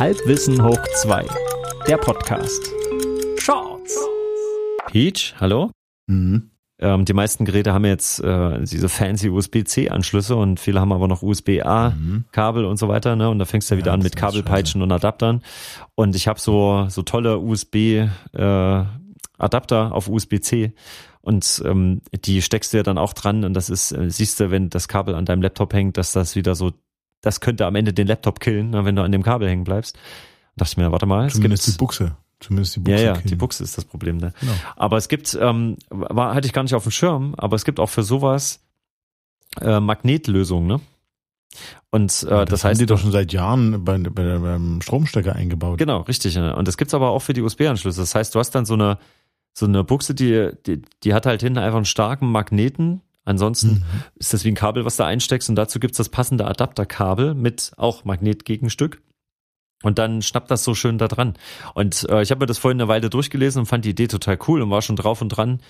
Halbwissen hoch 2, der Podcast. Shorts. Peach, hallo? Mhm. Ähm, die meisten Geräte haben jetzt äh, diese fancy USB-C-Anschlüsse und viele haben aber noch USB-A-Kabel und so weiter. Ne? Und da fängst du ja wieder Ja, an mit Kabelpeitschen und Adaptern. Und ich habe so so tolle USB-Adapter auf USB-C. Und ähm, die steckst du ja dann auch dran und das ist, äh, siehst du, wenn das Kabel an deinem Laptop hängt, dass das wieder so, das könnte am Ende den Laptop killen, ne, wenn du an dem Kabel hängen bleibst. Da dachte ich mir, warte mal, es Zumindest die gibt Buchse. Zumindest die ja, Buchse. ja, killen. die Buchse ist das Problem, ne? Genau. Aber es gibt, ähm, war, hatte ich gar nicht auf dem Schirm, aber es gibt auch für sowas äh, Magnetlösungen, ne? Und äh, Ja, das, haben heißt, die doch schon seit Jahren bei, bei, beim Stromstecker eingebaut. genau, richtig. Ne? Und das gibt's aber auch für die USB-Anschlüsse. Das heißt, du hast dann so eine so eine Buchse, die, die, die hat halt hinten einfach einen starken Magneten. Ansonsten Mhm. ist das wie ein Kabel, was du einsteckst und dazu gibt's das passende Adapterkabel mit auch Magnetgegenstück. Und dann schnappt das so schön da dran. Und äh, ich habe mir das vorhin eine Weile durchgelesen und fand die Idee total cool und war schon drauf und dran,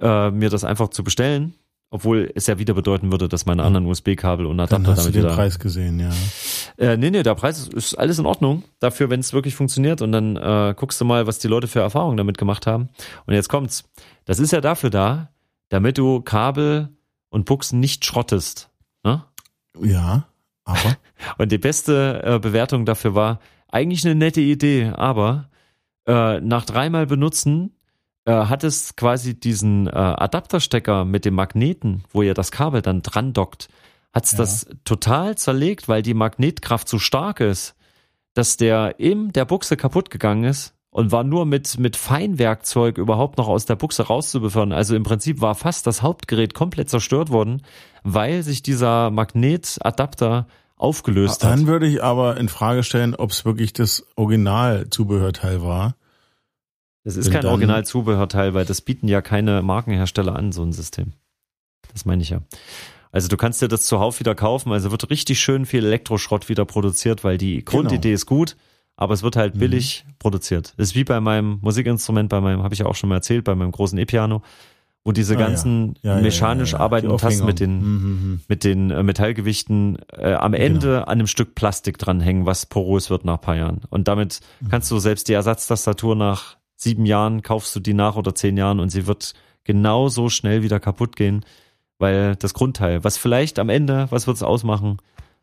äh, mir das einfach zu bestellen. Obwohl es ja wieder bedeuten würde, dass meine anderen USB-Kabel und Adapter Dann hast du damit den wieder. Preis gesehen, ja. Äh, nee, nee, der Preis ist, ist alles in Ordnung. Dafür, wenn es wirklich funktioniert. Und dann äh, guckst du mal, was die Leute für Erfahrungen damit gemacht haben. Und jetzt kommt's. Das ist ja dafür da, damit du Kabel und Buchsen nicht schrottest. Ne? Ja, aber Und die beste äh, Bewertung dafür war eigentlich eine nette Idee, aber äh, nach dreimal benutzen äh, hat es quasi diesen äh, Adapterstecker mit dem Magneten, wo ihr das Kabel dann dran dockt, hat's Ja. das total zerlegt, weil die Magnetkraft so stark ist, dass der in der Buchse kaputt gegangen ist und war nur mit, mit Feinwerkzeug überhaupt noch aus der Buchse rauszubefördern. Also im Prinzip war fast das Hauptgerät komplett zerstört worden, weil sich dieser Magnetadapter aufgelöst hat. dann würde ich aber in Frage stellen, ob es wirklich das Original-Zubehörteil war. Das ist kein Original-Zubehörteil, weil das bieten ja keine Markenhersteller an, so ein System. Das meine ich ja. Also du kannst dir das zuhauf wieder kaufen, also wird richtig schön viel Elektroschrott wieder produziert, weil die Grundidee ist gut, aber es wird halt Mhm. billig produziert. Das ist wie bei meinem Musikinstrument, bei meinem, habe ich ja auch schon mal erzählt, bei meinem großen E-Piano, wo diese Ah, ganzen Ja, ja, mechanisch ja, arbeitenden Tasten mit den, Mhm, mhm. mit den äh, Metallgewichten äh, am Ende Genau. an einem Stück Plastik dranhängen, was porös wird nach ein paar Jahren. Und damit Mhm. kannst du selbst die Ersatztastatur nach sieben Jahren, kaufst du die nach oder zehn Jahren und sie wird genauso schnell wieder kaputt gehen, weil das Grundteil, was vielleicht am Ende, was wird es ausmachen?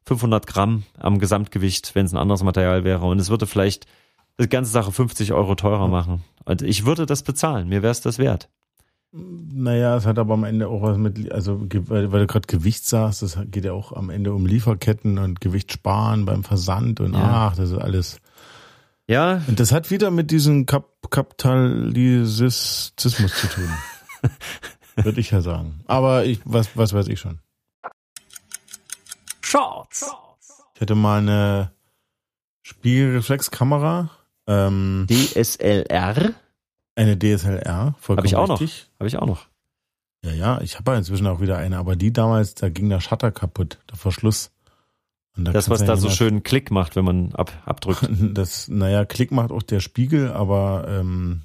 500 Gramm am Gesamtgewicht, wenn es ein anderes Material wäre. Und es würde vielleicht die ganze Sache 50 Euro teurer machen. Und ich würde das bezahlen. Mir wäre es das wert. Naja, es hat aber am Ende auch was mit, also weil, du gerade Gewicht sagst, das geht ja auch am Ende um Lieferketten und Gewicht sparen beim Versand und Ja. ach, das ist alles. Ja, Und das hat wieder mit diesem Kap Kapitalismus zu tun. Würde ich ja sagen. Aber ich, was, was weiß ich schon. Shorts. Ich hatte mal eine Spiegelreflexkamera, ähm, DSLR eine DSLR, vollkommen Habe ich auch noch. richtig. habe ich auch noch. Ja, ja, ich habe ja inzwischen auch wieder eine, aber die damals, da ging der Shutter kaputt, der Verschluss. Und da Das, was du da ja so schön Klick macht, wenn man ab, abdrückt. Das, naja, Klick macht auch der Spiegel, aber ähm,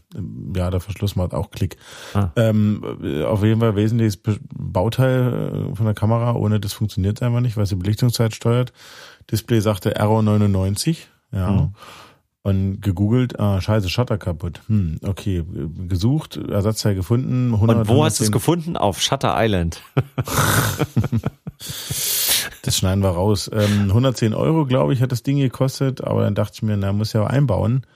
ja, der Verschluss macht auch Klick. Ah. Ähm, auf jeden Fall wesentliches Bauteil äh, von der Kamera, ohne das funktioniert einfach nicht, weil sie Belichtungszeit steuert. Display sagte Error 99, ja. Mhm. Und gegoogelt, ah, scheiße, Shutter kaputt. Hm, okay, gesucht, Ersatzteil gefunden. 100, Und wo hast du es 110 gefunden? Auf Shutter Island. Das schneiden wir raus. Ähm, 110 Euro, glaube ich, hat das Ding gekostet, aber dann dachte ich mir, na, muss ja einbauen.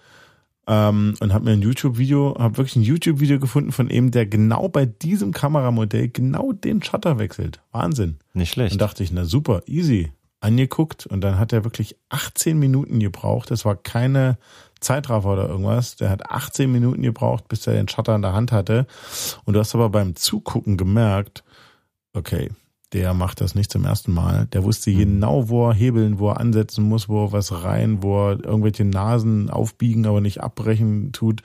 Ähm, und habe mir ein YouTube-Video, habe wirklich ein YouTube-Video gefunden von ihm, der genau bei diesem Kameramodell genau den Shutter wechselt. Wahnsinn. Nicht schlecht. Dann dachte ich, na super, easy. Angeguckt und dann hat er wirklich 18 Minuten gebraucht. Das war keine Zeitraffer oder irgendwas. Der hat 18 Minuten gebraucht, bis er den Shutter in der Hand hatte. Und du hast aber beim Zugucken gemerkt, okay, der macht das nicht zum ersten Mal. Der wusste genau, wo er hebeln, wo er ansetzen muss, wo er was rein, wo er irgendwelche Nasen aufbiegen, aber nicht abbrechen tut.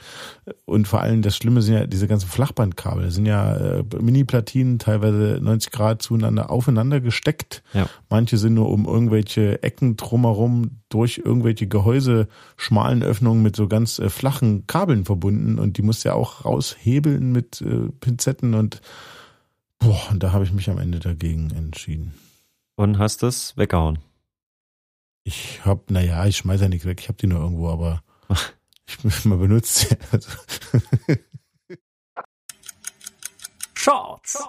Und vor allem das Schlimme sind ja diese ganzen Flachbandkabel. Das sind ja äh, Mini-Platinen, teilweise 90 Grad zueinander aufeinander gesteckt. Ja. Manche sind nur um irgendwelche Ecken drumherum durch irgendwelche Gehäuse, schmalen Öffnungen mit so ganz äh, flachen Kabeln verbunden und die musst du ja auch raushebeln mit äh, Pinzetten und boah, und da habe ich mich am Ende dagegen entschieden. Und hast es weggehauen. Ich hab, naja, ich schmeiß ja nichts weg, ich hab die nur irgendwo, aber ich mal benutzt sie. Also. Shorts.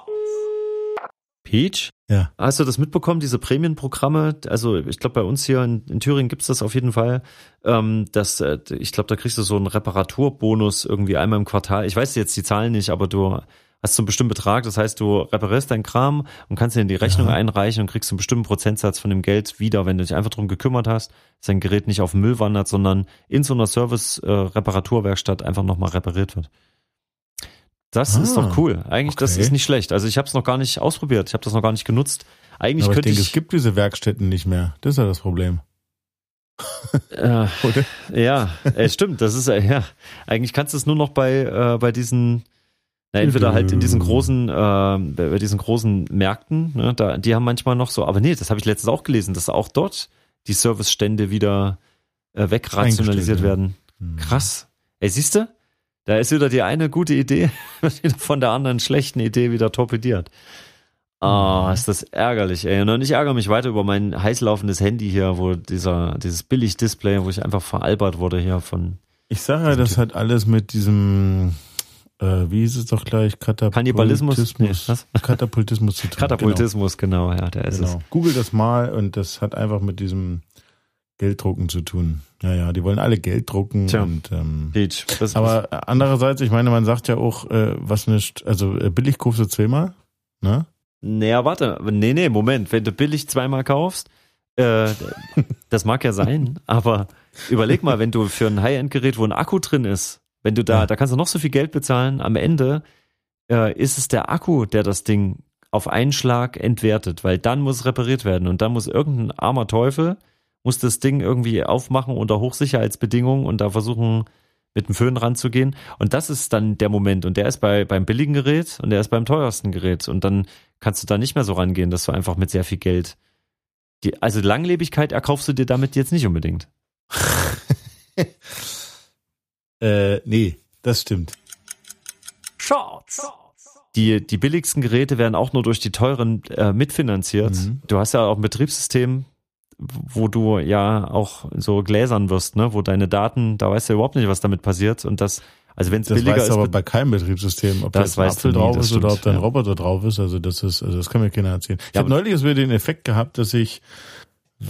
Peach? Ja. Hast du das mitbekommen, diese Prämienprogramme? Also ich glaube, bei uns hier in, in Thüringen gibt's das auf jeden Fall. Ähm, dass, äh, ich glaube, da kriegst du so einen Reparaturbonus irgendwie einmal im Quartal. Ich weiß jetzt die Zahlen nicht, aber du hast so einen bestimmten Betrag. Das heißt, du reparierst deinen Kram und kannst dir in die Rechnung ja. einreichen und kriegst einen bestimmten Prozentsatz von dem Geld wieder, wenn du dich einfach drum gekümmert hast, dass dein Gerät nicht auf den Müll wandert, sondern in so einer Service-Reparaturwerkstatt äh, einfach nochmal repariert wird. Das ah, ist doch ah, cool. Eigentlich, okay. das ist nicht schlecht. Also ich habe es noch gar nicht ausprobiert. Ich habe das noch gar nicht genutzt. Eigentlich Aber könnte ich, denke, ich es gibt diese Werkstätten nicht mehr. Das ist ja das Problem. äh, ja, es stimmt. Das ist ja. Eigentlich kannst du es nur noch bei äh, bei diesen na, entweder halt in diesen großen, äh, bei diesen großen Märkten, ne, da, die haben manchmal noch so, aber nee, das habe ich letztens auch gelesen, dass auch dort die Servicestände wieder äh, wegrationalisiert werden. Hm. Krass. Ey, siehst du? Da ist wieder die eine gute Idee von der anderen schlechten Idee wieder torpediert. Ah, oh, ist das ärgerlich, ey. Und ich ärgere mich weiter über mein heißlaufendes Handy hier, wo dieser, dieses Billig-Display, wo ich einfach veralbert wurde hier von. Ich sage ja, das typ. hat alles mit diesem, äh, wie hieß es doch gleich, Katapultismus. Nee, was? Katapultismus zu tun. Katapultismus, genau, genau ja, der ist genau. es. Google das mal und das hat einfach mit diesem Gelddrucken zu tun. Ja, ja, die wollen alle Geld drucken Tja. und ähm, Peach, aber andererseits, ich meine, man sagt ja auch, äh, was nicht, also äh, billig kaufst du zweimal, ne? Naja, warte, nee, nee, Moment, wenn du billig zweimal kaufst, äh, das mag ja sein, aber überleg mal, wenn du für ein High-End-Gerät, wo ein Akku drin ist, wenn du da, ja. da kannst du noch so viel Geld bezahlen, am Ende äh, ist es der Akku, der das Ding auf einen Schlag entwertet, weil dann muss es repariert werden und dann muss irgendein armer Teufel muss das Ding irgendwie aufmachen unter Hochsicherheitsbedingungen und da versuchen, mit dem Föhn ranzugehen. Und das ist dann der Moment. Und der ist bei, beim billigen Gerät und der ist beim teuersten Gerät. Und dann kannst du da nicht mehr so rangehen, dass du einfach mit sehr viel Geld. Die, also Langlebigkeit erkaufst du dir damit jetzt nicht unbedingt. äh, nee, das stimmt. Shorts. Die, die billigsten Geräte werden auch nur durch die teuren äh, mitfinanziert. Mhm. Du hast ja auch ein Betriebssystem, wo du ja auch so gläsern wirst, ne, wo deine Daten, da weißt du überhaupt nicht, was damit passiert und das also wenn es billiger weißt ist, aber bei keinem Betriebssystem, ob das da ein Apfel drauf ist oder ob da ein ja. Roboter drauf ist, also das ist, also das kann mir keiner erzählen. Ich ja, habe neulich wieder den Effekt gehabt, dass ich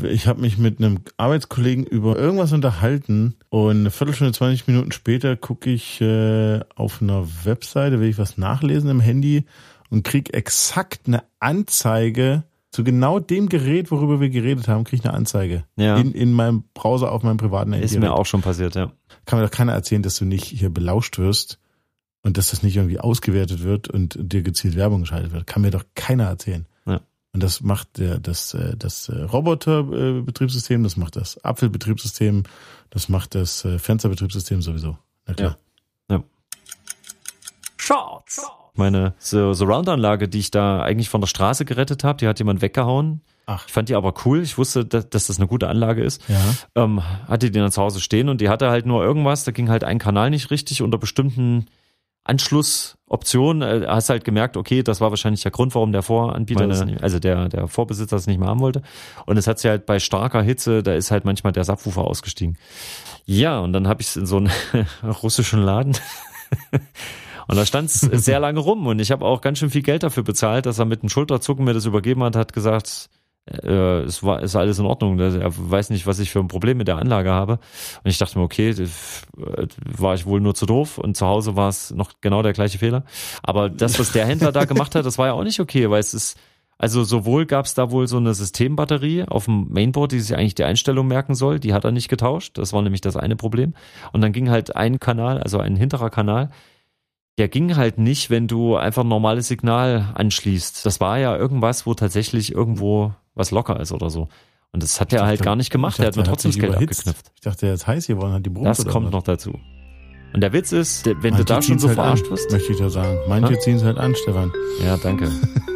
ich habe mich mit einem Arbeitskollegen über irgendwas unterhalten und eine Viertelstunde, 20 Minuten später gucke ich äh, auf einer Webseite, will ich was nachlesen im Handy und krieg exakt eine Anzeige zu genau dem Gerät, worüber wir geredet haben, kriege ich eine Anzeige. Ja. In, in meinem Browser auf meinem privaten Handy. Ist mir auch schon passiert, ja. Kann mir doch keiner erzählen, dass du nicht hier belauscht wirst und dass das nicht irgendwie ausgewertet wird und dir gezielt Werbung geschaltet wird. Kann mir doch keiner erzählen. Und das macht der, das, äh, das äh, Roboter-Betriebssystem, das macht das Apfelbetriebssystem, das macht das äh, Fensterbetriebssystem sowieso. Na klar. Ja. ja. Shorts meine so Surround-Anlage, die ich da eigentlich von der Straße gerettet habe, die hat jemand weggehauen. Ach. Ich fand die aber cool. Ich wusste, dass, dass das eine gute Anlage ist. Ja. Ähm, hatte die dann zu Hause stehen und die hatte halt nur irgendwas. Da ging halt ein Kanal nicht richtig unter bestimmten Anschlussoptionen. Äh, hast halt gemerkt, okay, das war wahrscheinlich der Grund, warum der Voranbieter, Meine, also der, der Vorbesitzer das nicht mehr haben wollte. Und es hat sie halt bei starker Hitze, da ist halt manchmal der Subwoofer ausgestiegen. Ja, und dann habe ich es in so einen russischen Laden und da stand es sehr lange rum und ich habe auch ganz schön viel Geld dafür bezahlt, dass er mit einem Schulterzucken mir das übergeben hat, hat gesagt, äh, es war ist alles in Ordnung. Er weiß nicht, was ich für ein Problem mit der Anlage habe. Und ich dachte mir, okay, war ich wohl nur zu doof und zu Hause war es noch genau der gleiche Fehler. Aber das, was der Händler da gemacht hat, das war ja auch nicht okay, weil es ist also sowohl gab es da wohl so eine Systembatterie auf dem Mainboard, die sich eigentlich die Einstellung merken soll, die hat er nicht getauscht. Das war nämlich das eine Problem. Und dann ging halt ein Kanal, also ein hinterer Kanal, der ging halt nicht, wenn du einfach ein normales Signal anschließt. Das war ja irgendwas, wo tatsächlich irgendwo was locker ist oder so. Und das hat er halt gar nicht gemacht. Dachte, der hat mir trotzdem das Geld abgeknüpft. Ich dachte, er ist heiß geworden, hat die Brust. Das kommt was? noch dazu. Und der Witz ist, wenn Manche du da schon so halt verarscht an, wirst. Möchte ich da sagen. Manche ziehen es halt an, Stefan. Ja, danke.